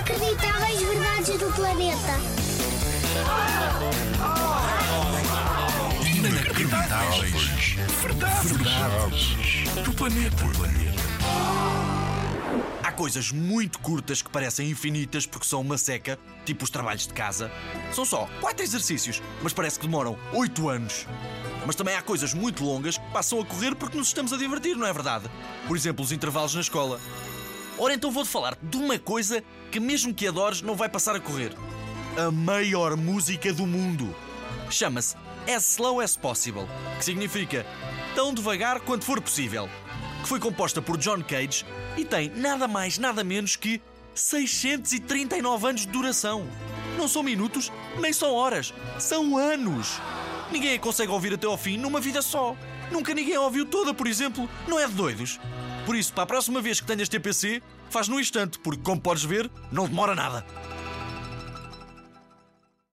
Inacreditáveis verdades do planeta. Inacreditáveis. Verdades. Verdades. Do planeta. Há coisas muito curtas que parecem infinitas porque são uma seca, tipo os trabalhos de casa. São só quatro exercícios, mas parece que demoram oito anos. Mas também há coisas muito longas que passam a correr porque nos estamos a divertir, não é verdade? Por exemplo, os intervalos na escola. Ora, então vou-te falar de uma coisa que, mesmo que adores, não vai passar a correr: a maior música do mundo. Chama-se As Slow as Possible, que significa tão devagar quanto for possível. Que foi composta por John Cage e tem nada mais, nada menos que 639 anos de duração. Não são minutos, nem são horas, são anos. Ninguém a consegue ouvir até ao fim numa vida só. Nunca ninguém a ouviu toda, por exemplo. Não é de doidos? Por isso, para a próxima vez que tenhas TPC, faz no instante, porque, como podes ver, não demora nada.